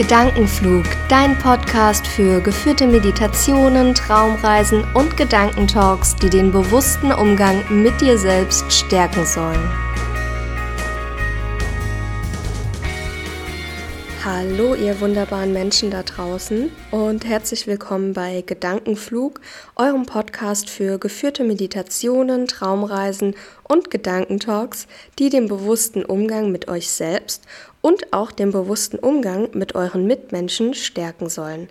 Gedankenflug, dein Podcast für geführte Meditationen, Traumreisen und Gedankentalks, die den bewussten Umgang mit dir selbst stärken sollen. Hallo, ihr wunderbaren Menschen da draußen und herzlich willkommen bei Gedankenflug, eurem Podcast für geführte Meditationen, Traumreisen und Gedankentalks, die den bewussten Umgang mit euch selbst und auch den bewussten Umgang mit euren Mitmenschen stärken sollen.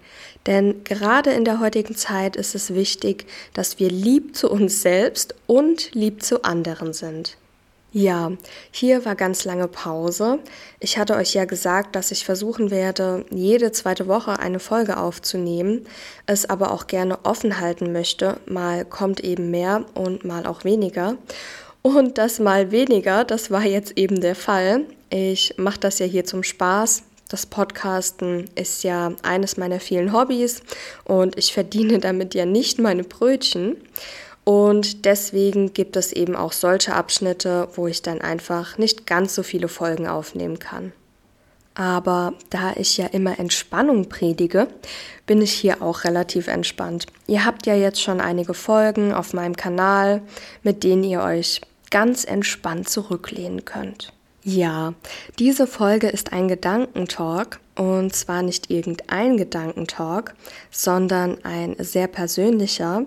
Denn gerade in der heutigen Zeit ist es wichtig, dass wir lieb zu uns selbst und lieb zu anderen sind. Ja, hier war ganz lange Pause. Ich hatte euch ja gesagt, dass ich versuchen werde, jede zweite Woche eine Folge aufzunehmen, es aber auch gerne offen halten möchte. Mal kommt eben mehr und mal auch weniger. Und das mal weniger, das war jetzt eben der Fall. Ich mache das ja hier zum Spaß. Das Podcasten ist ja eines meiner vielen Hobbys und ich verdiene damit ja nicht meine Brötchen. Und deswegen gibt es eben auch solche Abschnitte, wo ich dann einfach nicht ganz so viele Folgen aufnehmen kann. Aber da ich ja immer Entspannung predige, bin ich hier auch relativ entspannt. Ihr habt ja jetzt schon einige Folgen auf meinem Kanal, mit denen ihr euch ganz entspannt zurücklehnen könnt. Ja, diese Folge ist ein Gedankentalk und zwar nicht irgendein Gedankentalk, sondern ein sehr persönlicher.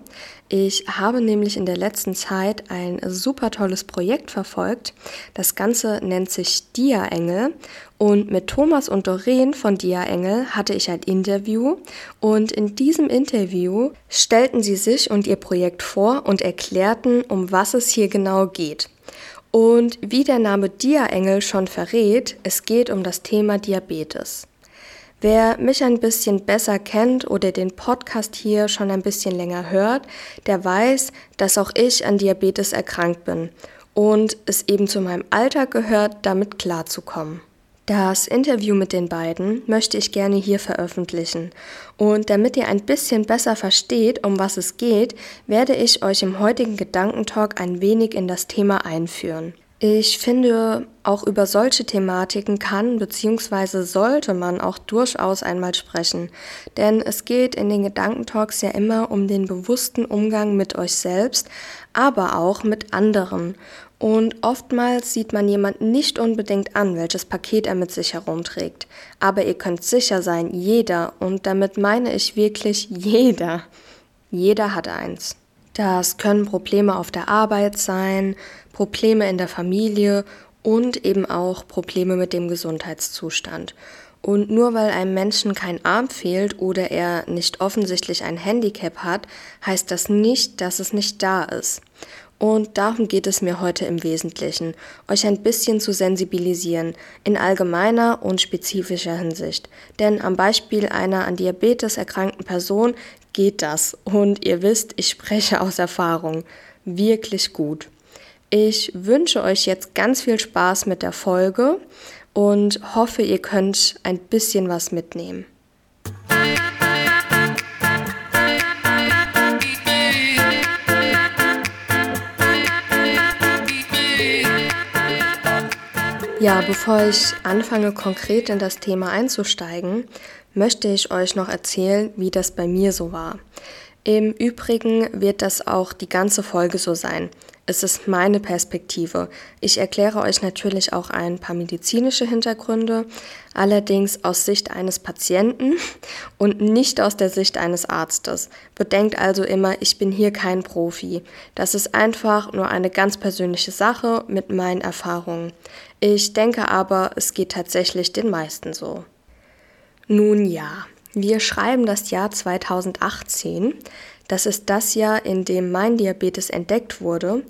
Ich habe nämlich in der letzten Zeit ein super tolles Projekt verfolgt. Das Ganze nennt sich Dia Engel und mit Thomas und Doreen von Dia Engel hatte ich ein Interview und in diesem Interview stellten sie sich und ihr Projekt vor und erklärten, um was es hier genau geht. Und wie der Name Dia-Engel schon verrät, es geht um das Thema Diabetes. Wer mich ein bisschen besser kennt oder den Podcast hier schon ein bisschen länger hört, der weiß, dass auch ich an Diabetes erkrankt bin und es eben zu meinem Alltag gehört, damit klarzukommen. Das Interview mit den beiden möchte ich gerne hier veröffentlichen. Und damit ihr ein bisschen besser versteht, um was es geht, werde ich euch im heutigen Gedankentalk ein wenig in das Thema einführen. Ich finde, auch über solche Thematiken kann bzw. sollte man auch durchaus einmal sprechen. Denn es geht in den Gedankentalks ja immer um den bewussten Umgang mit euch selbst, aber auch mit anderen. Und oftmals sieht man jemanden nicht unbedingt an, welches Paket er mit sich herumträgt. Aber ihr könnt sicher sein, jeder, und damit meine ich wirklich jeder, jeder hat eins. Das können Probleme auf der Arbeit sein, Probleme in der Familie und eben auch Probleme mit dem Gesundheitszustand. Und nur weil einem Menschen kein Arm fehlt oder er nicht offensichtlich ein Handicap hat, heißt das nicht, dass es nicht da ist. Und darum geht es mir heute im Wesentlichen, euch ein bisschen zu sensibilisieren, in allgemeiner und spezifischer Hinsicht. Denn am Beispiel einer an Diabetes erkrankten Person geht das. Und ihr wisst, ich spreche aus Erfahrung. Wirklich gut. Ich wünsche euch jetzt ganz viel Spaß mit der Folge und hoffe, ihr könnt ein bisschen was mitnehmen. Ja, bevor ich anfange konkret in das Thema einzusteigen, möchte ich euch noch erzählen, wie das bei mir so war. Im Übrigen wird das auch die ganze Folge so sein. Es ist meine Perspektive. Ich erkläre euch natürlich auch ein paar medizinische Hintergründe, allerdings aus Sicht eines Patienten und nicht aus der Sicht eines Arztes. Bedenkt also immer, ich bin hier kein Profi. Das ist einfach nur eine ganz persönliche Sache mit meinen Erfahrungen. Ich denke aber, es geht tatsächlich den meisten so. Nun ja, wir schreiben das Jahr 2018. Das ist das Jahr, in dem mein Diabetes entdeckt wurde.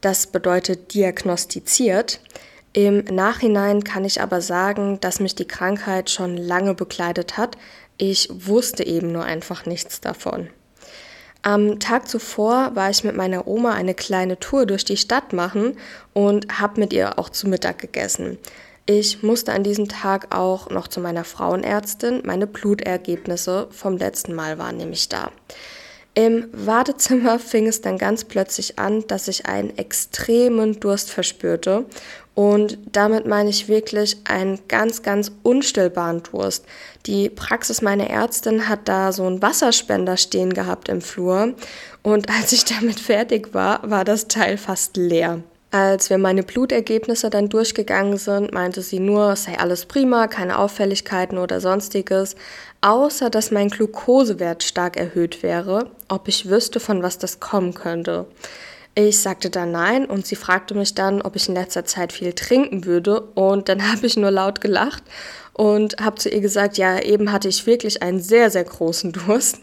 Das bedeutet diagnostiziert. Im Nachhinein kann ich aber sagen, dass mich die Krankheit schon lange begleitet hat. Ich wusste eben nur einfach nichts davon. Am Tag zuvor war ich mit meiner Oma eine kleine Tour durch die Stadt machen und habe mit ihr auch zu Mittag gegessen. Ich musste an diesem Tag auch noch zu meiner Frauenärztin. Meine Blutergebnisse vom letzten Mal waren nämlich da. Im Wartezimmer fing es dann ganz plötzlich an, dass ich einen extremen Durst verspürte Und damit meine ich wirklich einen ganz, ganz unstillbaren Durst. Die Praxis meiner Ärztin hat da so einen Wasserspender stehen gehabt im Flur. Und als ich damit fertig war, war das Teil fast leer. Als wir meine Blutergebnisse dann durchgegangen sind, meinte sie nur, es sei alles prima, keine Auffälligkeiten oder sonstiges, außer dass mein Glukosewert stark erhöht wäre, ob ich wüsste, von was das kommen könnte. Ich sagte dann nein und sie fragte mich dann, ob ich in letzter Zeit viel trinken würde und dann habe ich nur laut gelacht und habe zu ihr gesagt, ja, eben hatte ich wirklich einen sehr, sehr großen Durst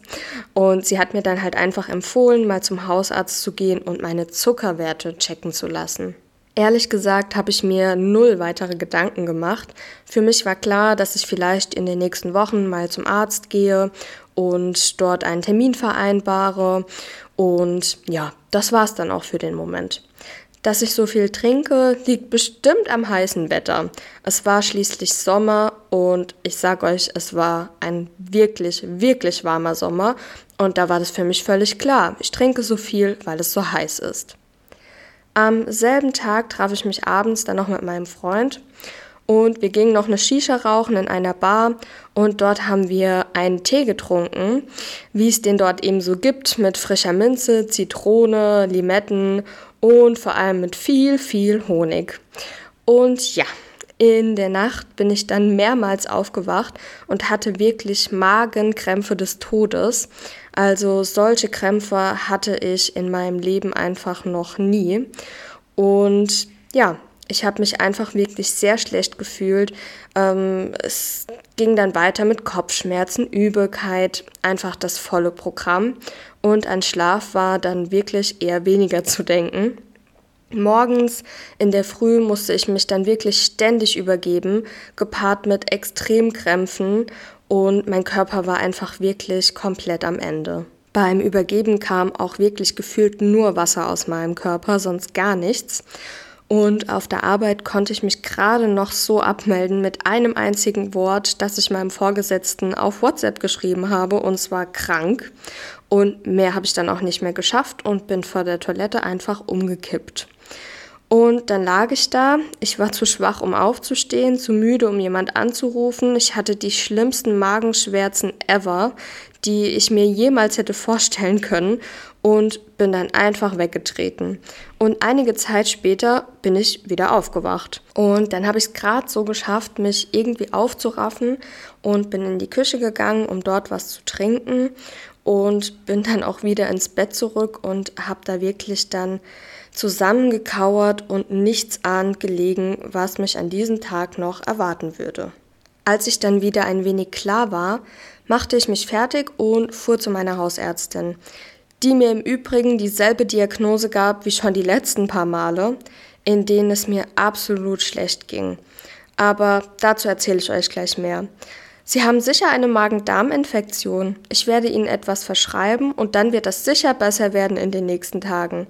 und sie hat mir dann halt einfach empfohlen, mal zum Hausarzt zu gehen und meine Zuckerwerte checken zu lassen. Ehrlich gesagt habe ich mir null weitere Gedanken gemacht. Für mich war klar, dass ich vielleicht in den nächsten Wochen mal zum Arzt gehe und dort einen Termin vereinbare. Und ja, das war es dann auch für den Moment. Dass ich so viel trinke, liegt bestimmt am heißen Wetter. Es war schließlich Sommer und ich sag euch, es war ein wirklich, wirklich warmer Sommer und da war das für mich völlig klar. Ich trinke so viel, weil es so heiß ist. Am selben Tag traf ich mich abends dann noch mit meinem Freund und wir gingen noch eine Shisha rauchen in einer Bar und dort haben wir einen Tee getrunken, wie es den dort eben so gibt, mit frischer Minze, Zitrone, Limetten und vor allem mit viel, viel Honig. Und ja, in der Nacht bin ich dann mehrmals aufgewacht und hatte wirklich Magenkrämpfe des Todes. Also solche Krämpfe hatte ich in meinem Leben einfach noch nie. Und ja, ich habe mich einfach wirklich sehr schlecht gefühlt. Ähm, es ging dann weiter mit Kopfschmerzen, Übelkeit, einfach das volle Programm. Und an Schlaf war dann wirklich eher weniger zu denken. Morgens in der Früh musste ich mich dann wirklich ständig übergeben, gepaart mit Extremkrämpfen und mein Körper war einfach wirklich komplett am Ende. Beim Übergeben kam auch wirklich gefühlt nur Wasser aus meinem Körper, sonst gar nichts. Und auf der Arbeit konnte ich mich gerade noch so abmelden mit einem einzigen Wort, das ich meinem Vorgesetzten auf WhatsApp geschrieben habe, und zwar krank. Und mehr habe ich dann auch nicht mehr geschafft und bin vor der Toilette einfach umgekippt. Und dann lag ich da. Ich war zu schwach, um aufzustehen, zu müde, um jemand anzurufen. Ich hatte die schlimmsten Magenschmerzen ever, die ich mir jemals hätte vorstellen können und bin dann einfach weggetreten. Und einige Zeit später bin ich wieder aufgewacht. Und dann habe ich es gerade so geschafft, mich irgendwie aufzuraffen und bin in die Küche gegangen, um dort was zu trinken und bin dann auch wieder ins Bett zurück und habe da wirklich dann zusammengekauert und nichtsahnend gelegen, was mich an diesem Tag noch erwarten würde. Als ich dann wieder ein wenig klar war, machte ich mich fertig und fuhr zu meiner Hausärztin die mir im Übrigen dieselbe Diagnose gab wie schon die letzten paar Male, in denen es mir absolut schlecht ging. Aber dazu erzähle ich euch gleich mehr. Sie haben sicher eine Magen-Darm-Infektion. Ich werde Ihnen etwas verschreiben und dann wird es sicher besser werden in den nächsten Tagen.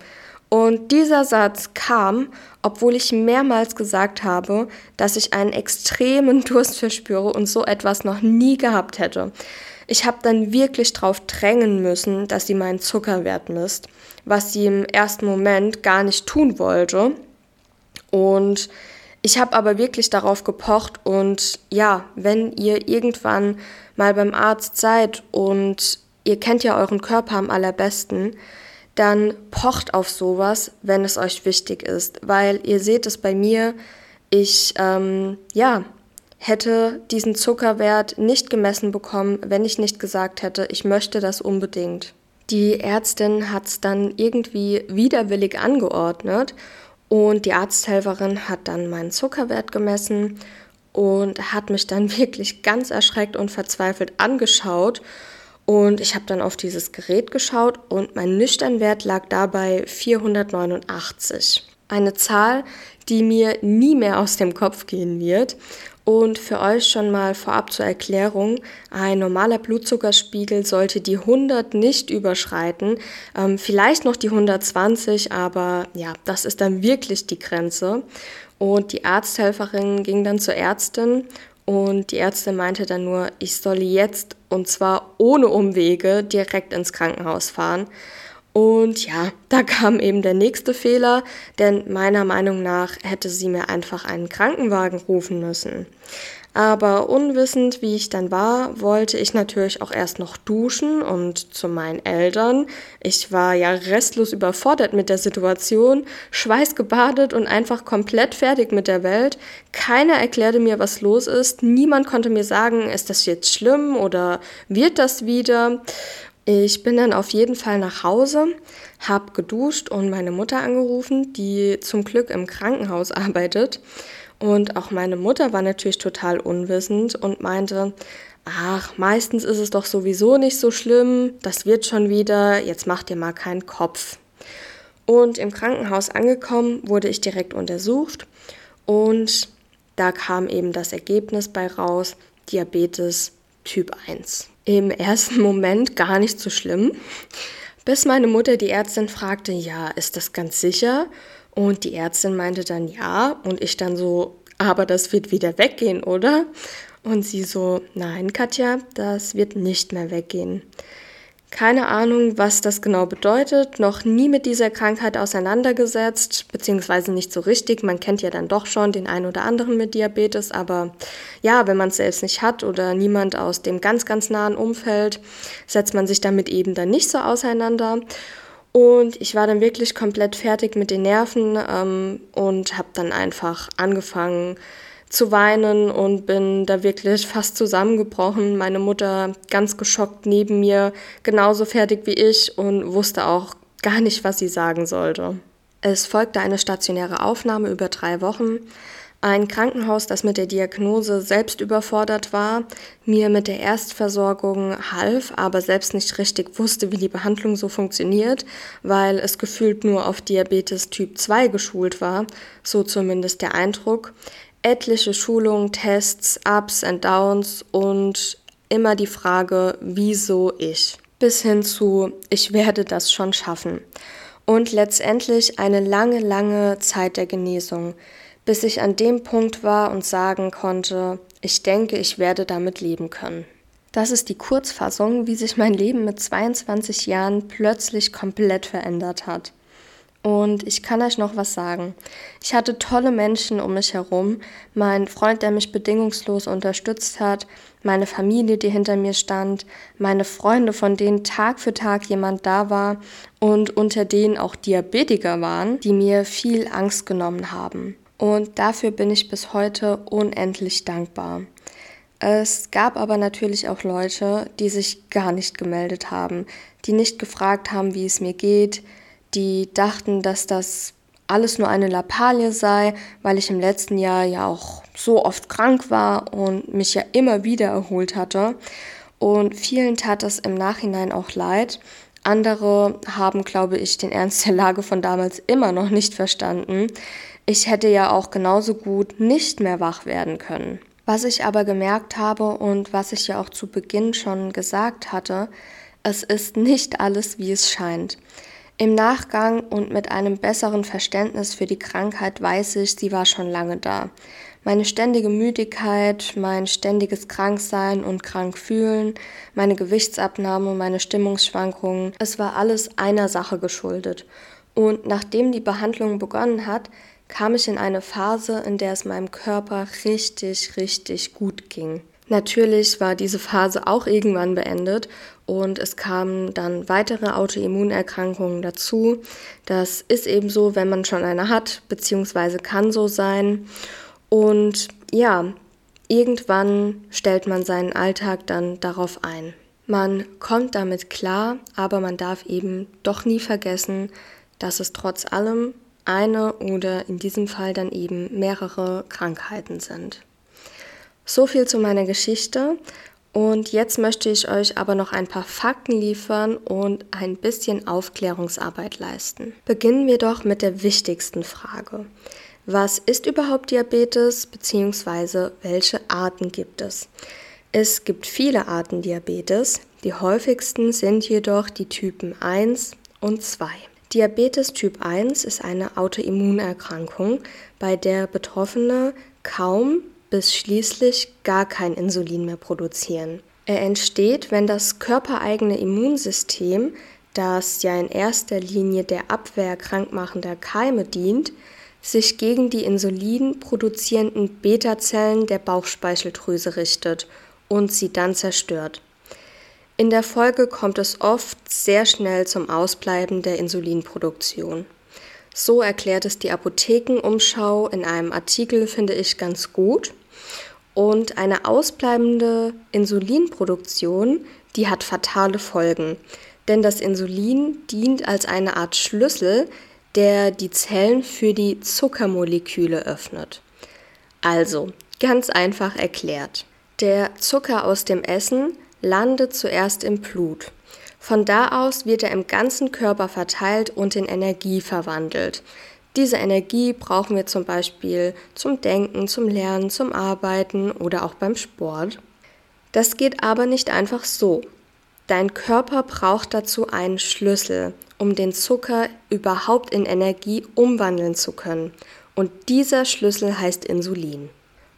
Und dieser Satz kam, obwohl ich mehrmals gesagt habe, dass ich einen extremen Durst verspüre und so etwas noch nie gehabt hätte. Ich habe dann wirklich drauf drängen müssen, dass sie meinen Zuckerwert misst, was sie im ersten Moment gar nicht tun wollte. Und ich habe aber wirklich darauf gepocht und ja, wenn ihr irgendwann mal beim Arzt seid und ihr kennt ja euren Körper am allerbesten, dann pocht auf sowas, wenn es euch wichtig ist, weil ihr seht es bei mir, ich ähm, ja, hätte diesen Zuckerwert nicht gemessen bekommen, wenn ich nicht gesagt hätte, ich möchte das unbedingt. Die Ärztin hat es dann irgendwie widerwillig angeordnet und die Arzthelferin hat dann meinen Zuckerwert gemessen und hat mich dann wirklich ganz erschreckt und verzweifelt angeschaut. Und ich habe dann auf dieses Gerät geschaut und mein Nüchternwert lag dabei 489. Eine Zahl, die mir nie mehr aus dem Kopf gehen wird. Und für euch schon mal vorab zur Erklärung, ein normaler Blutzuckerspiegel sollte die 100 nicht überschreiten, ähm, vielleicht noch die 120, aber ja, das ist dann wirklich die Grenze. Und die Arzthelferin ging dann zur Ärztin und die Ärztin meinte dann nur, ich solle jetzt und zwar ohne Umwege direkt ins Krankenhaus fahren. Und ja, da kam eben der nächste Fehler, denn meiner Meinung nach hätte sie mir einfach einen Krankenwagen rufen müssen. Aber unwissend, wie ich dann war, wollte ich natürlich auch erst noch duschen und zu meinen Eltern. Ich war ja restlos überfordert mit der Situation, schweißgebadet und einfach komplett fertig mit der Welt. Keiner erklärte mir, was los ist. Niemand konnte mir sagen, ist das jetzt schlimm oder wird das wieder? Ich bin dann auf jeden Fall nach Hause, habe geduscht und meine Mutter angerufen, die zum Glück im Krankenhaus arbeitet. Und auch meine Mutter war natürlich total unwissend und meinte, ach, meistens ist es doch sowieso nicht so schlimm, das wird schon wieder, jetzt mach dir mal keinen Kopf. Und im Krankenhaus angekommen wurde ich direkt untersucht und da kam eben das Ergebnis bei raus, Diabetes Typ 1. Im ersten Moment gar nicht so schlimm, bis meine Mutter die Ärztin fragte, ja, ist das ganz sicher? Und die Ärztin meinte dann ja und ich dann so, aber das wird wieder weggehen, oder? Und sie so, nein, Katja, das wird nicht mehr weggehen. Keine Ahnung, was das genau bedeutet, noch nie mit dieser Krankheit auseinandergesetzt, beziehungsweise nicht so richtig. Man kennt ja dann doch schon den einen oder anderen mit Diabetes, aber ja, wenn man es selbst nicht hat oder niemand aus dem ganz, ganz nahen Umfeld, setzt man sich damit eben dann nicht so auseinander. Und ich war dann wirklich komplett fertig mit den Nerven ähm, und habe dann einfach angefangen zu weinen und bin da wirklich fast zusammengebrochen. Meine Mutter ganz geschockt neben mir, genauso fertig wie ich und wusste auch gar nicht, was sie sagen sollte. Es folgte eine stationäre Aufnahme über drei Wochen. Ein Krankenhaus, das mit der Diagnose selbst überfordert war, mir mit der Erstversorgung half, aber selbst nicht richtig wusste, wie die Behandlung so funktioniert, weil es gefühlt nur auf Diabetes Typ 2 geschult war, so zumindest der Eindruck. Etliche Schulungen, Tests, Ups and Downs und immer die Frage, wieso ich? Bis hin zu, ich werde das schon schaffen. Und letztendlich eine lange, lange Zeit der Genesung bis ich an dem Punkt war und sagen konnte, ich denke, ich werde damit leben können. Das ist die Kurzfassung, wie sich mein Leben mit 22 Jahren plötzlich komplett verändert hat. Und ich kann euch noch was sagen. Ich hatte tolle Menschen um mich herum, mein Freund, der mich bedingungslos unterstützt hat, meine Familie, die hinter mir stand, meine Freunde, von denen Tag für Tag jemand da war und unter denen auch Diabetiker waren, die mir viel Angst genommen haben. Und dafür bin ich bis heute unendlich dankbar. Es gab aber natürlich auch Leute, die sich gar nicht gemeldet haben, die nicht gefragt haben, wie es mir geht, die dachten, dass das alles nur eine Lappalie sei, weil ich im letzten Jahr ja auch so oft krank war und mich ja immer wieder erholt hatte. Und vielen tat es im Nachhinein auch leid. Andere haben, glaube ich, den Ernst der Lage von damals immer noch nicht verstanden. Ich hätte ja auch genauso gut nicht mehr wach werden können. Was ich aber gemerkt habe und was ich ja auch zu Beginn schon gesagt hatte, es ist nicht alles, wie es scheint. Im Nachgang und mit einem besseren Verständnis für die Krankheit weiß ich, sie war schon lange da. Meine ständige Müdigkeit, mein ständiges Kranksein und Krankfühlen, meine Gewichtsabnahme, meine Stimmungsschwankungen, es war alles einer Sache geschuldet. Und nachdem die Behandlung begonnen hat, kam ich in eine Phase, in der es meinem Körper richtig, richtig gut ging. Natürlich war diese Phase auch irgendwann beendet und es kamen dann weitere Autoimmunerkrankungen dazu. Das ist eben so, wenn man schon eine hat, beziehungsweise kann so sein. Und ja, irgendwann stellt man seinen Alltag dann darauf ein. Man kommt damit klar, aber man darf eben doch nie vergessen, dass es trotz allem eine oder in diesem Fall dann eben mehrere Krankheiten sind. So viel zu meiner Geschichte. Und jetzt möchte ich euch aber noch ein paar Fakten liefern und ein bisschen Aufklärungsarbeit leisten. Beginnen wir doch mit der wichtigsten Frage. Was ist überhaupt Diabetes bzw. welche Arten gibt es? Es gibt viele Arten Diabetes, die häufigsten sind jedoch die Typen 1 und 2. Diabetes Typ 1 ist eine Autoimmunerkrankung, bei der Betroffene kaum bis schließlich gar kein Insulin mehr produzieren. Er entsteht, wenn das körpereigene Immunsystem das ja in erster Linie der Abwehr krankmachender Keime dient, sich gegen die Insulin produzierenden Beta-Zellen der Bauchspeicheldrüse richtet und sie dann zerstört. In der Folge kommt es oft sehr schnell zum Ausbleiben der Insulinproduktion. So erklärt es die Apothekenumschau in einem Artikel, finde ich ganz gut. Und eine ausbleibende Insulinproduktion, die hat fatale Folgen. Denn das Insulin dient als eine Art Schlüssel, der die Zellen für die Zuckermoleküle öffnet. Also, ganz einfach erklärt. Der Zucker aus dem Essen landet zuerst im Blut. Von da aus wird er im ganzen Körper verteilt und in Energie verwandelt. Diese Energie brauchen wir zum Beispiel zum Denken, zum Lernen, zum Arbeiten oder auch beim Sport. Das geht aber nicht einfach so. Dein Körper braucht dazu einen Schlüssel, um den Zucker überhaupt in Energie umwandeln zu können. Und dieser Schlüssel heißt Insulin.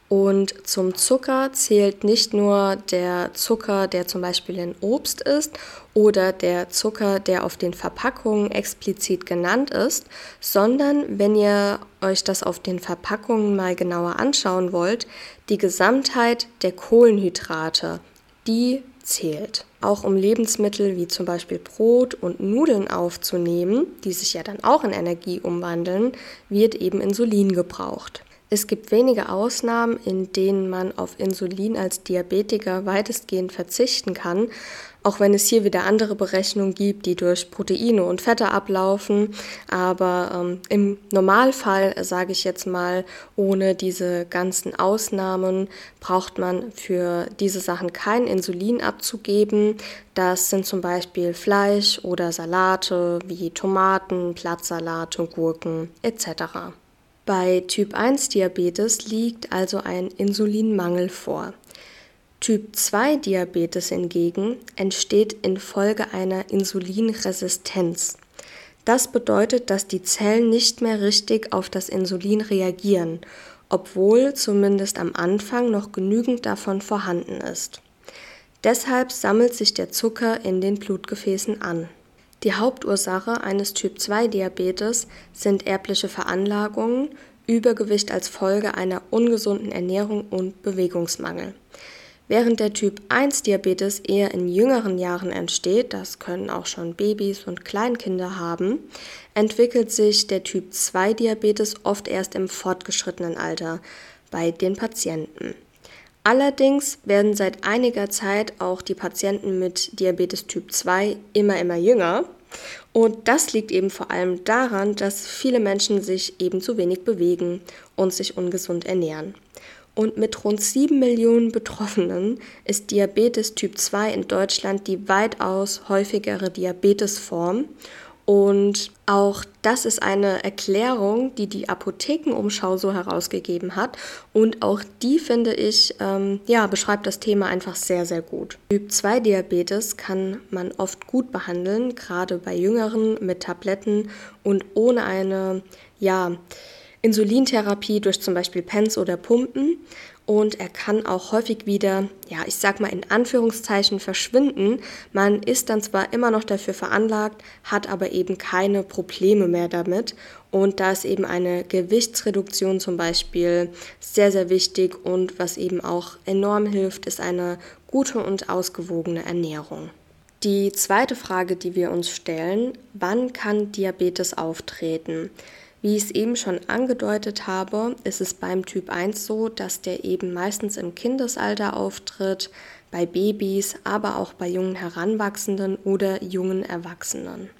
Und zum Zucker zählt nicht nur der Zucker, der zum Beispiel in Obst ist oder der Zucker, der auf den Verpackungen explizit genannt ist, sondern wenn ihr euch das auf den Verpackungen mal genauer anschauen wollt, die Gesamtheit der Kohlenhydrate, die zählt. Auch um Lebensmittel wie zum Beispiel Brot und Nudeln aufzunehmen, die sich ja dann auch in Energie umwandeln, wird eben Insulin gebraucht. Es gibt wenige Ausnahmen, in denen man auf Insulin als Diabetiker weitestgehend verzichten kann, auch wenn es hier wieder andere Berechnungen gibt, die durch Proteine und Fette ablaufen. Aber ähm, im Normalfall, sage ich jetzt mal, ohne diese ganzen Ausnahmen, braucht man für diese Sachen kein Insulin abzugeben. Das sind zum Beispiel Fleisch oder Salate wie Tomaten, Blattsalate, Gurken etc. Bei Typ 1 Diabetes liegt also ein Insulinmangel vor. Typ 2 Diabetes hingegen entsteht infolge einer Insulinresistenz. Das bedeutet, dass die Zellen nicht mehr richtig auf das Insulin reagieren, obwohl zumindest am Anfang noch genügend davon vorhanden ist. Deshalb sammelt sich der Zucker in den Blutgefäßen an. Die Hauptursache eines Typ-2-Diabetes sind erbliche Veranlagungen, Übergewicht als Folge einer ungesunden Ernährung und Bewegungsmangel. Während der Typ-1-Diabetes eher in jüngeren Jahren entsteht, das können auch schon Babys und Kleinkinder haben, entwickelt sich der Typ-2-Diabetes oft erst im fortgeschrittenen Alter bei den Patienten. Allerdings werden seit einiger Zeit auch die Patienten mit Diabetes Typ 2 immer, immer jünger. Und das liegt eben vor allem daran, dass viele Menschen sich eben zu wenig bewegen und sich ungesund ernähren. Und mit rund 7 Millionen Betroffenen ist Diabetes Typ 2 in Deutschland die weitaus häufigere Diabetesform und auch das ist eine Erklärung, die die Apothekenumschau so herausgegeben hat. Und auch die, finde ich, ähm, ja, beschreibt das Thema einfach sehr, sehr gut. Typ 2 Diabetes kann man oft gut behandeln, gerade bei Jüngeren mit Tabletten und ohne eine, ja, Insulintherapie durch zum Beispiel Pens oder Pumpen und er kann auch häufig wieder, ja, ich sag mal in Anführungszeichen verschwinden. Man ist dann zwar immer noch dafür veranlagt, hat aber eben keine Probleme mehr damit. Und da ist eben eine Gewichtsreduktion zum Beispiel sehr, sehr wichtig und was eben auch enorm hilft, ist eine gute und ausgewogene Ernährung. Die zweite Frage, die wir uns stellen, wann kann Diabetes auftreten? Wie ich es eben schon angedeutet habe, ist es beim Typ 1 so, dass der eben meistens im Kindesalter auftritt, bei Babys, aber auch bei jungen Heranwachsenden oder jungen Erwachsenen.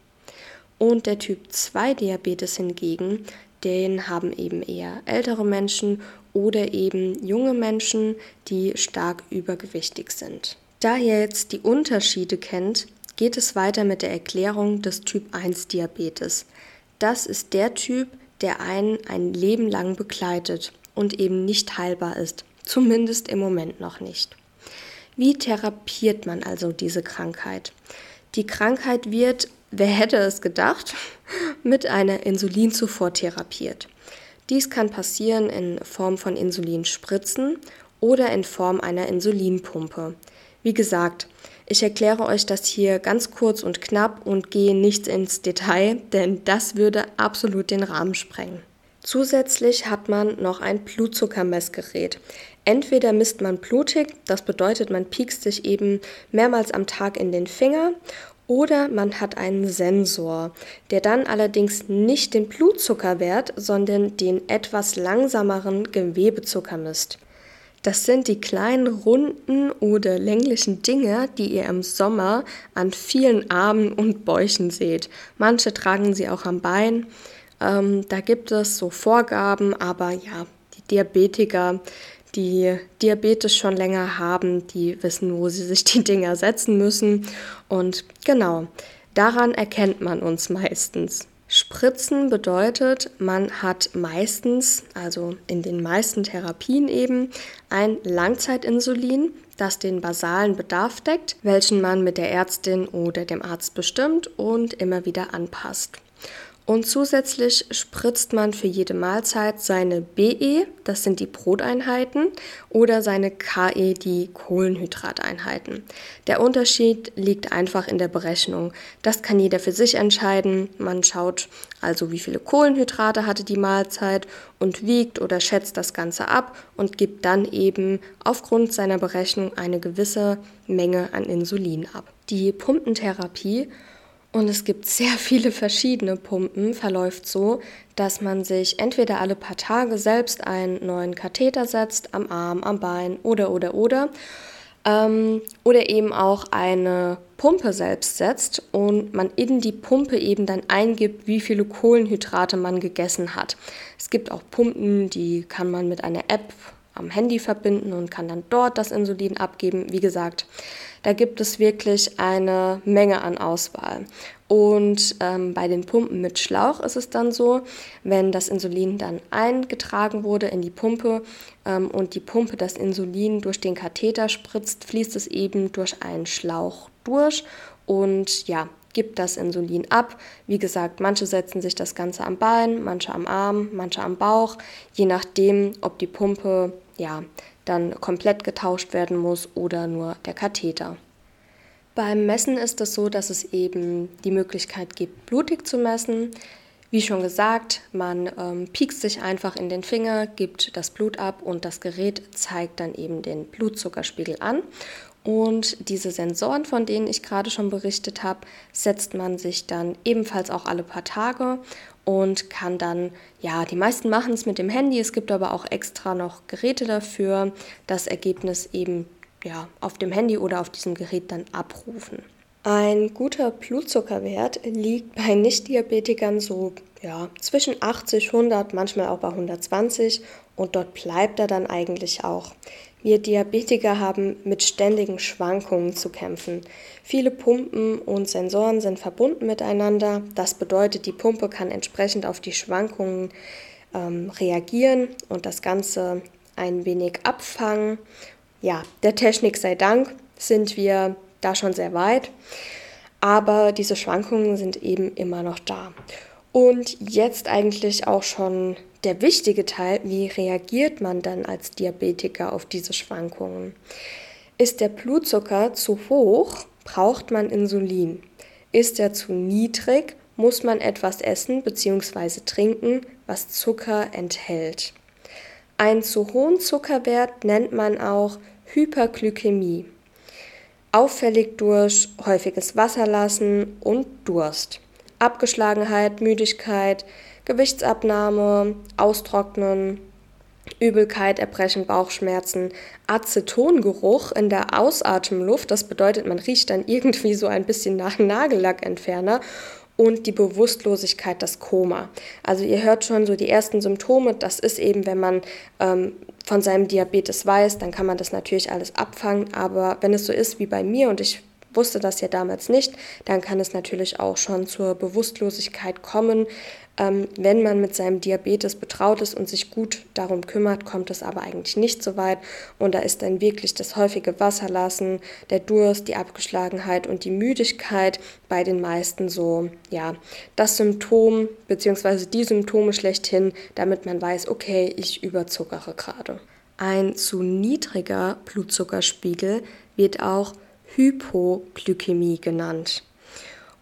Und der Typ 2 Diabetes hingegen, den haben eben eher ältere Menschen oder eben junge Menschen, die stark übergewichtig sind. Da ihr jetzt die Unterschiede kennt, geht es weiter mit der Erklärung des Typ 1 Diabetes. Das ist der Typ, der einen ein Leben lang begleitet und eben nicht heilbar ist, zumindest im Moment noch nicht. Wie therapiert man also diese Krankheit? Die Krankheit wird, wer hätte es gedacht, mit einer Insulinzufuhr therapiert. Dies kann passieren in Form von Insulinspritzen oder in Form einer Insulinpumpe. Wie gesagt, ich erkläre euch das hier ganz kurz und knapp und gehe nicht ins Detail, denn das würde absolut den Rahmen sprengen. Zusätzlich hat man noch ein Blutzuckermessgerät. Entweder misst man blutig, das bedeutet, man piekst sich eben mehrmals am Tag in den Finger, oder man hat einen Sensor, der dann allerdings nicht den Blutzuckerwert, sondern den etwas langsameren Gewebezucker misst. Das sind die kleinen runden oder länglichen Dinge, die ihr im Sommer an vielen Armen und Bäuchen seht. Manche tragen sie auch am Bein. Ähm, da gibt es so Vorgaben, aber ja, die Diabetiker, die Diabetes schon länger haben, die wissen, wo sie sich die Dinger setzen müssen. Und genau, daran erkennt man uns meistens. Spritzen bedeutet, man hat meistens, also in den meisten Therapien eben, ein Langzeitinsulin, das den basalen Bedarf deckt, welchen man mit der Ärztin oder dem Arzt bestimmt und immer wieder anpasst. Und zusätzlich spritzt man für jede Mahlzeit seine BE, das sind die Broteinheiten, oder seine KE, die Kohlenhydrateinheiten. Der Unterschied liegt einfach in der Berechnung. Das kann jeder für sich entscheiden. Man schaut also, wie viele Kohlenhydrate hatte die Mahlzeit und wiegt oder schätzt das Ganze ab und gibt dann eben aufgrund seiner Berechnung eine gewisse Menge an Insulin ab. Die Pumpentherapie und es gibt sehr viele verschiedene Pumpen, verläuft so, dass man sich entweder alle paar Tage selbst einen neuen Katheter setzt, am Arm, am Bein oder oder oder. Ähm, oder eben auch eine Pumpe selbst setzt und man in die Pumpe eben dann eingibt, wie viele Kohlenhydrate man gegessen hat. Es gibt auch Pumpen, die kann man mit einer App am Handy verbinden und kann dann dort das Insulin abgeben. Wie gesagt, da gibt es wirklich eine Menge an Auswahl. Und ähm, bei den Pumpen mit Schlauch ist es dann so, wenn das Insulin dann eingetragen wurde in die Pumpe ähm, und die Pumpe das Insulin durch den Katheter spritzt, fließt es eben durch einen Schlauch durch und ja, gibt das Insulin ab. Wie gesagt, manche setzen sich das Ganze am Bein, manche am Arm, manche am Bauch, je nachdem, ob die Pumpe ja dann komplett getauscht werden muss oder nur der Katheter. Beim Messen ist es so, dass es eben die Möglichkeit gibt, blutig zu messen. Wie schon gesagt, man ähm, piekst sich einfach in den Finger, gibt das Blut ab und das Gerät zeigt dann eben den Blutzuckerspiegel an. Und diese Sensoren, von denen ich gerade schon berichtet habe, setzt man sich dann ebenfalls auch alle paar Tage und kann dann, ja, die meisten machen es mit dem Handy, es gibt aber auch extra noch Geräte dafür, das Ergebnis eben ja, auf dem Handy oder auf diesem Gerät dann abrufen. Ein guter Blutzuckerwert liegt bei Nichtdiabetikern so ja, zwischen 80, 100, manchmal auch bei 120 und dort bleibt er dann eigentlich auch. Wir Diabetiker haben mit ständigen Schwankungen zu kämpfen. Viele Pumpen und Sensoren sind verbunden miteinander. Das bedeutet, die Pumpe kann entsprechend auf die Schwankungen ähm, reagieren und das Ganze ein wenig abfangen. Ja, der Technik sei Dank sind wir da schon sehr weit, aber diese Schwankungen sind eben immer noch da. Und jetzt eigentlich auch schon der wichtige Teil, wie reagiert man dann als Diabetiker auf diese Schwankungen? Ist der Blutzucker zu hoch, braucht man Insulin. Ist er zu niedrig, muss man etwas essen bzw. trinken, was Zucker enthält. Einen zu hohen Zuckerwert nennt man auch Hyperglykämie. Auffällig durch häufiges Wasserlassen und Durst. Abgeschlagenheit, Müdigkeit, Gewichtsabnahme, Austrocknen, Übelkeit, Erbrechen, Bauchschmerzen, Acetongeruch in der Ausatemluft, das bedeutet, man riecht dann irgendwie so ein bisschen nach Nagellackentferner und die Bewusstlosigkeit, das Koma. Also ihr hört schon so die ersten Symptome, das ist eben, wenn man ähm, von seinem Diabetes weiß, dann kann man das natürlich alles abfangen, aber wenn es so ist wie bei mir und ich wusste das ja damals nicht, dann kann es natürlich auch schon zur Bewusstlosigkeit kommen. Ähm, wenn man mit seinem Diabetes betraut ist und sich gut darum kümmert, kommt es aber eigentlich nicht so weit. Und da ist dann wirklich das häufige Wasserlassen, der Durst, die Abgeschlagenheit und die Müdigkeit bei den meisten so, ja, das Symptom bzw. die Symptome schlechthin, damit man weiß, okay, ich überzuckere gerade. Ein zu niedriger Blutzuckerspiegel wird auch Hypoglykämie genannt.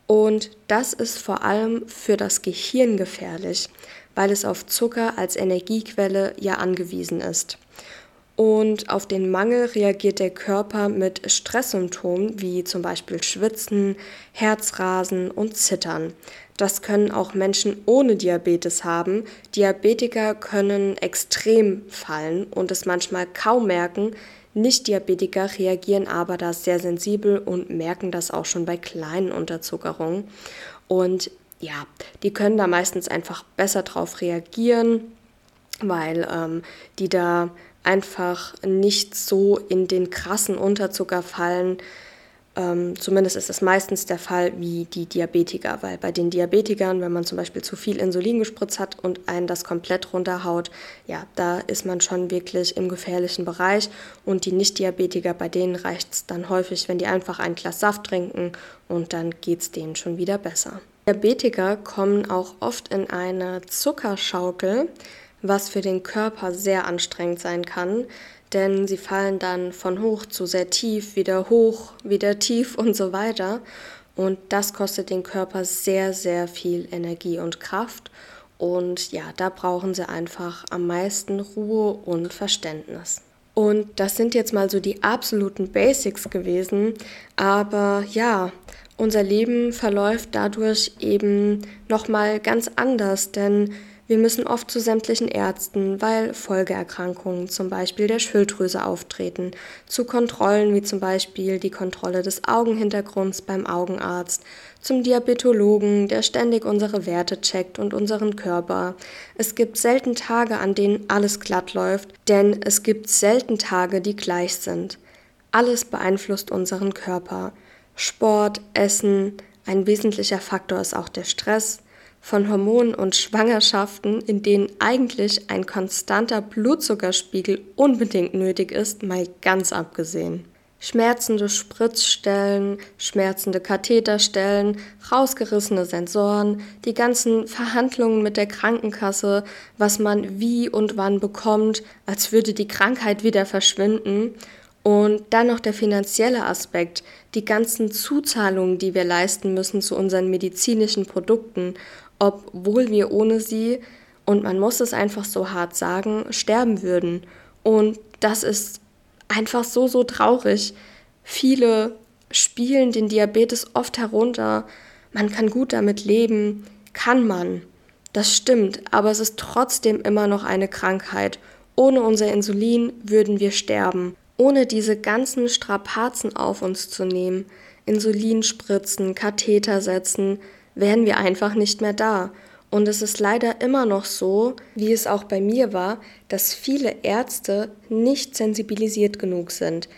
Und das ist vor allem für das Gehirn gefährlich, weil es auf Zucker als Energiequelle ja angewiesen ist. Und auf den Mangel reagiert der Körper mit Stresssymptomen wie zum Beispiel Schwitzen, Herzrasen und Zittern. Das können auch Menschen ohne Diabetes haben. Diabetiker können extrem fallen und es manchmal kaum merken. Nicht-Diabetiker reagieren aber da sehr sensibel und merken das auch schon bei kleinen Unterzuckerungen. Und ja, die können da meistens einfach besser drauf reagieren, weil ähm, die da einfach nicht so in den krassen Unterzucker fallen. Ähm, zumindest ist es meistens der Fall wie die Diabetiker, weil bei den Diabetikern, wenn man zum Beispiel zu viel Insulin gespritzt hat und einen das komplett runterhaut, ja, da ist man schon wirklich im gefährlichen Bereich. Und die Nicht-Diabetiker, bei denen reicht es dann häufig, wenn die einfach ein Glas Saft trinken und dann geht es denen schon wieder besser. Diabetiker kommen auch oft in eine Zuckerschaukel, was für den Körper sehr anstrengend sein kann, denn sie fallen dann von hoch zu sehr tief, wieder hoch, wieder tief und so weiter. Und das kostet den Körper sehr, sehr viel Energie und Kraft. Und ja, da brauchen sie einfach am meisten Ruhe und Verständnis. Und das sind jetzt mal so die absoluten Basics gewesen. Aber ja, unser Leben verläuft dadurch eben nochmal ganz anders, denn wir müssen oft zu sämtlichen Ärzten, weil Folgeerkrankungen zum Beispiel der Schilddrüse auftreten, zu Kontrollen wie zum Beispiel die Kontrolle des Augenhintergrunds beim Augenarzt, zum Diabetologen, der ständig unsere Werte checkt und unseren Körper. Es gibt selten Tage, an denen alles glatt läuft, denn es gibt selten Tage, die gleich sind. Alles beeinflusst unseren Körper. Sport, Essen, ein wesentlicher Faktor ist auch der Stress, von Hormonen und Schwangerschaften, in denen eigentlich ein konstanter Blutzuckerspiegel unbedingt nötig ist, mal ganz abgesehen. Schmerzende Spritzstellen, schmerzende Katheterstellen, rausgerissene Sensoren, die ganzen Verhandlungen mit der Krankenkasse, was man wie und wann bekommt, als würde die Krankheit wieder verschwinden. Und dann noch der finanzielle Aspekt, die ganzen Zuzahlungen, die wir leisten müssen zu unseren medizinischen Produkten obwohl wir ohne sie, und man muss es einfach so hart sagen, sterben würden. Und das ist einfach so, so traurig. Viele spielen den Diabetes oft herunter. Man kann gut damit leben, kann man. Das stimmt, aber es ist trotzdem immer noch eine Krankheit. Ohne unser Insulin würden wir sterben. Ohne diese ganzen Strapazen auf uns zu nehmen, Insulin spritzen, Katheter setzen, wären wir einfach nicht mehr da. Und es ist leider immer noch so, wie es auch bei mir war, dass viele Ärzte nicht sensibilisiert genug sind.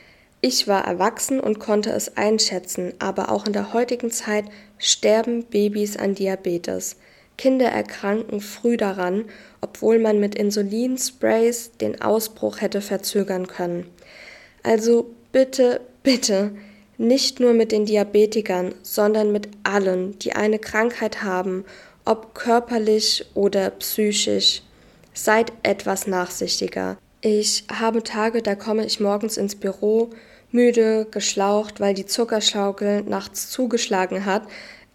Ich war erwachsen und konnte es einschätzen, aber auch in der heutigen Zeit sterben Babys an Diabetes. Kinder erkranken früh daran, obwohl man mit Insulinsprays den Ausbruch hätte verzögern können. Also bitte, bitte, nicht nur mit den Diabetikern, sondern mit allen, die eine Krankheit haben, ob körperlich oder psychisch. Seid etwas nachsichtiger. Ich habe Tage, da komme ich morgens ins Büro, müde, geschlaucht, weil die Zuckerschaukel nachts zugeschlagen hat,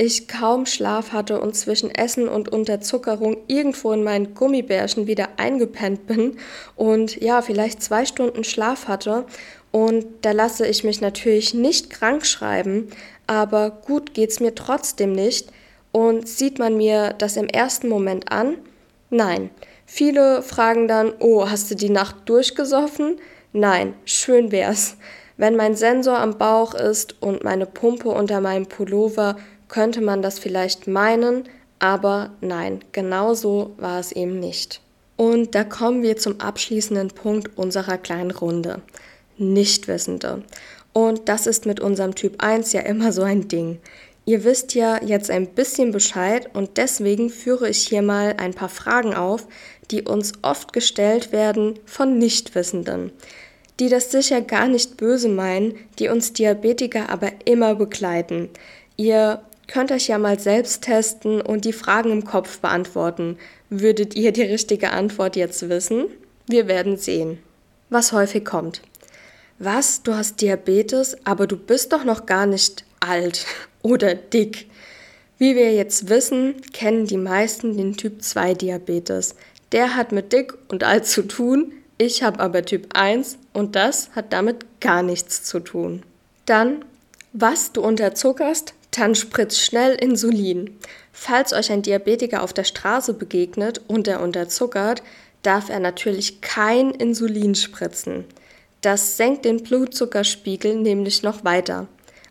ich kaum Schlaf hatte und zwischen Essen und Unterzuckerung irgendwo in meinen Gummibärchen wieder eingepennt bin und ja, vielleicht zwei Stunden Schlaf hatte und da lasse ich mich natürlich nicht krank schreiben, aber gut geht's mir trotzdem nicht. Und sieht man mir das im ersten Moment an? Nein. Viele fragen dann, oh, hast du die Nacht durchgesoffen? Nein, schön wär's. Wenn mein Sensor am Bauch ist und meine Pumpe unter meinem Pullover, könnte man das vielleicht meinen, aber nein, genau so war es eben nicht. Und da kommen wir zum abschließenden Punkt unserer kleinen Runde. Nichtwissende. Und das ist mit unserem Typ 1 ja immer so ein Ding. Ihr wisst ja jetzt ein bisschen Bescheid und deswegen führe ich hier mal ein paar Fragen auf, die uns oft gestellt werden von Nichtwissenden, die das sicher gar nicht böse meinen, die uns Diabetiker aber immer begleiten. Ihr könnt euch ja mal selbst testen und die Fragen im Kopf beantworten. Würdet ihr die richtige Antwort jetzt wissen? Wir werden sehen. Was häufig kommt. Was, du hast Diabetes, aber du bist doch noch gar nicht alt oder dick. Wie wir jetzt wissen, kennen die meisten den Typ 2 Diabetes. Der hat mit dick und alt zu tun, ich habe aber Typ 1 und das hat damit gar nichts zu tun. Dann, was du unterzuckerst, dann spritzt schnell Insulin. Falls euch ein Diabetiker auf der Straße begegnet und er unterzuckert, darf er natürlich kein Insulin spritzen. Das senkt den Blutzuckerspiegel nämlich noch weiter.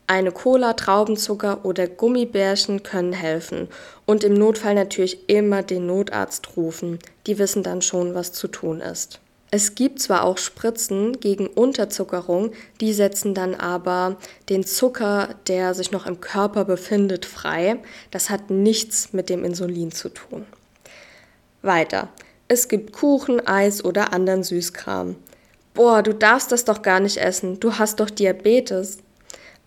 Eine Cola, Traubenzucker oder Gummibärchen können helfen und im Notfall natürlich immer den Notarzt rufen. Die wissen dann schon, was zu tun ist. Es gibt zwar auch Spritzen gegen Unterzuckerung, die setzen dann aber den Zucker, der sich noch im Körper befindet, frei. Das hat nichts mit dem Insulin zu tun. Weiter. Es gibt Kuchen, Eis oder anderen Süßkram. Boah, du darfst das doch gar nicht essen, du hast doch Diabetes.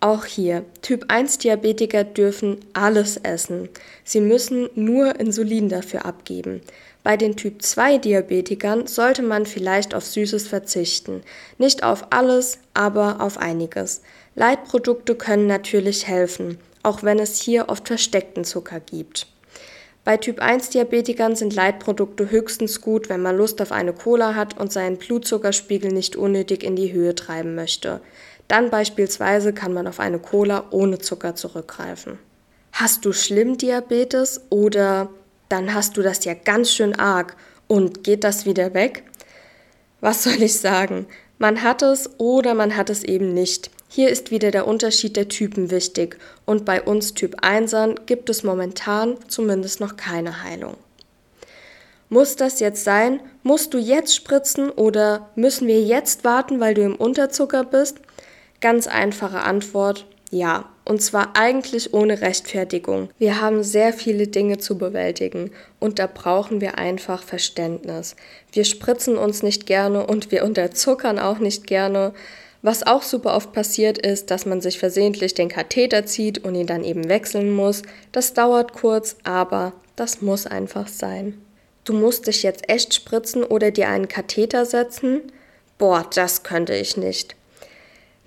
Auch hier, Typ 1 Diabetiker dürfen alles essen. Sie müssen nur Insulin dafür abgeben. Bei den Typ 2 Diabetikern sollte man vielleicht auf Süßes verzichten. Nicht auf alles, aber auf einiges. Leitprodukte können natürlich helfen, auch wenn es hier oft versteckten Zucker gibt. Bei Typ 1 Diabetikern sind Leitprodukte höchstens gut, wenn man Lust auf eine Cola hat und seinen Blutzuckerspiegel nicht unnötig in die Höhe treiben möchte. Dann beispielsweise kann man auf eine Cola ohne Zucker zurückgreifen. Hast du Schlimmdiabetes oder dann hast du das ja ganz schön arg. Und geht das wieder weg? Was soll ich sagen? Man hat es oder man hat es eben nicht. Hier ist wieder der Unterschied der Typen wichtig und bei uns Typ 1 gibt es momentan zumindest noch keine Heilung. Muss das jetzt sein? Musst du jetzt spritzen oder müssen wir jetzt warten, weil du im Unterzucker bist? Ganz einfache Antwort, ja, und zwar eigentlich ohne Rechtfertigung. Wir haben sehr viele Dinge zu bewältigen und da brauchen wir einfach Verständnis. Wir spritzen uns nicht gerne und wir unterzuckern auch nicht gerne. Was auch super oft passiert ist, dass man sich versehentlich den Katheter zieht und ihn dann eben wechseln muss. Das dauert kurz, aber das muss einfach sein. Du musst dich jetzt echt spritzen oder dir einen Katheter setzen? Boah, das könnte ich nicht.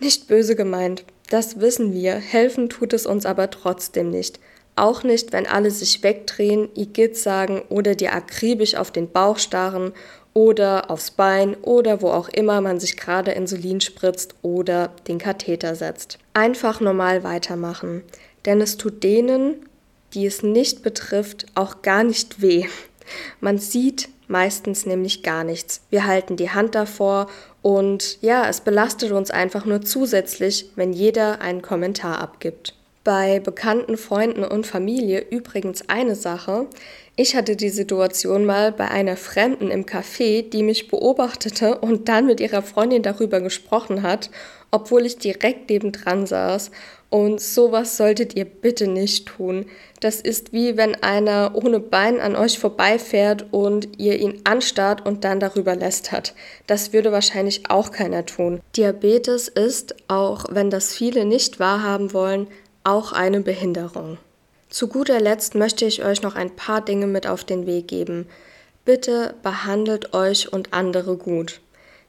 Nicht böse gemeint. Das wissen wir, helfen tut es uns aber trotzdem nicht. Auch nicht, wenn alle sich wegdrehen, Igitt sagen oder dir akribisch auf den Bauch starren oder aufs Bein oder wo auch immer man sich gerade Insulin spritzt oder den Katheter setzt. Einfach normal weitermachen, denn es tut denen, die es nicht betrifft, auch gar nicht weh. Man sieht meistens nämlich gar nichts. Wir halten die Hand davor und ja, es belastet uns einfach nur zusätzlich, wenn jeder einen Kommentar abgibt. Bei bekannten Freunden und Familie übrigens eine Sache. Ich hatte die Situation mal bei einer Fremden im Café, die mich beobachtete und dann mit ihrer Freundin darüber gesprochen hat, obwohl ich direkt nebendran saß. Und sowas solltet ihr bitte nicht tun. Das ist wie wenn einer ohne Bein an euch vorbeifährt und ihr ihn anstarrt und dann darüber lästert. Das würde wahrscheinlich auch keiner tun. Diabetes ist, auch wenn das viele nicht wahrhaben wollen, auch eine Behinderung. Zu guter Letzt möchte ich euch noch ein paar Dinge mit auf den Weg geben. Bitte behandelt euch und andere gut.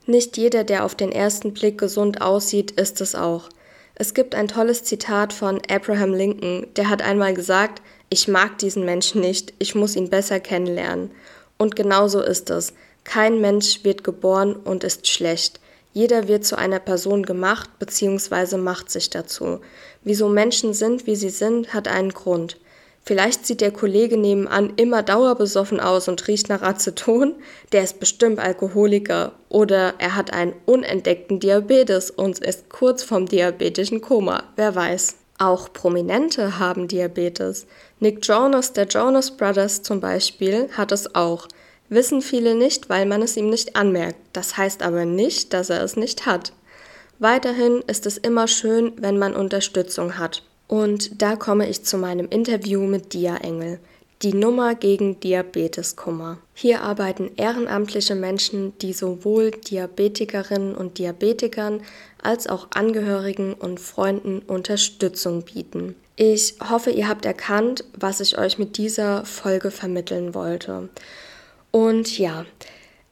Nicht jeder, der auf den ersten Blick gesund aussieht, ist es auch. Es gibt ein tolles Zitat von Abraham Lincoln, der hat einmal gesagt, ich mag diesen Menschen nicht, ich muss ihn besser kennenlernen. Und genau so ist es. Kein Mensch wird geboren und ist schlecht. Jeder wird zu einer Person gemacht bzw. macht sich dazu. Wieso Menschen sind, wie sie sind, hat einen Grund. Vielleicht sieht der Kollege nebenan immer dauerbesoffen aus und riecht nach Aceton, der ist bestimmt Alkoholiker. Oder er hat einen unentdeckten Diabetes und ist kurz vom diabetischen Koma, wer weiß. Auch Prominente haben Diabetes. Nick Jonas der Jonas Brothers zum Beispiel hat es auch. Wissen viele nicht, weil man es ihm nicht anmerkt. Das heißt aber nicht, dass er es nicht hat. Weiterhin ist es immer schön, wenn man Unterstützung hat. Und da komme ich zu meinem Interview mit Dia Engel. Die Nummer gegen Diabeteskummer. Hier arbeiten ehrenamtliche Menschen, die sowohl Diabetikerinnen und Diabetikern als auch Angehörigen und Freunden Unterstützung bieten. Ich hoffe, ihr habt erkannt, was ich euch mit dieser Folge vermitteln wollte. Und ja,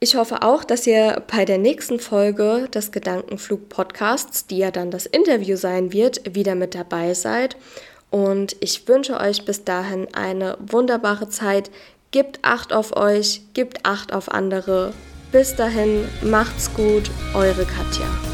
Ich hoffe auch, dass ihr bei der nächsten Folge des Gedankenflug Podcasts, die ja dann das Interview sein wird, wieder mit dabei seid. Und ich wünsche euch bis dahin eine wunderbare Zeit. Gebt Acht auf euch, gebt Acht auf andere. Bis dahin, macht's gut, eure Katja.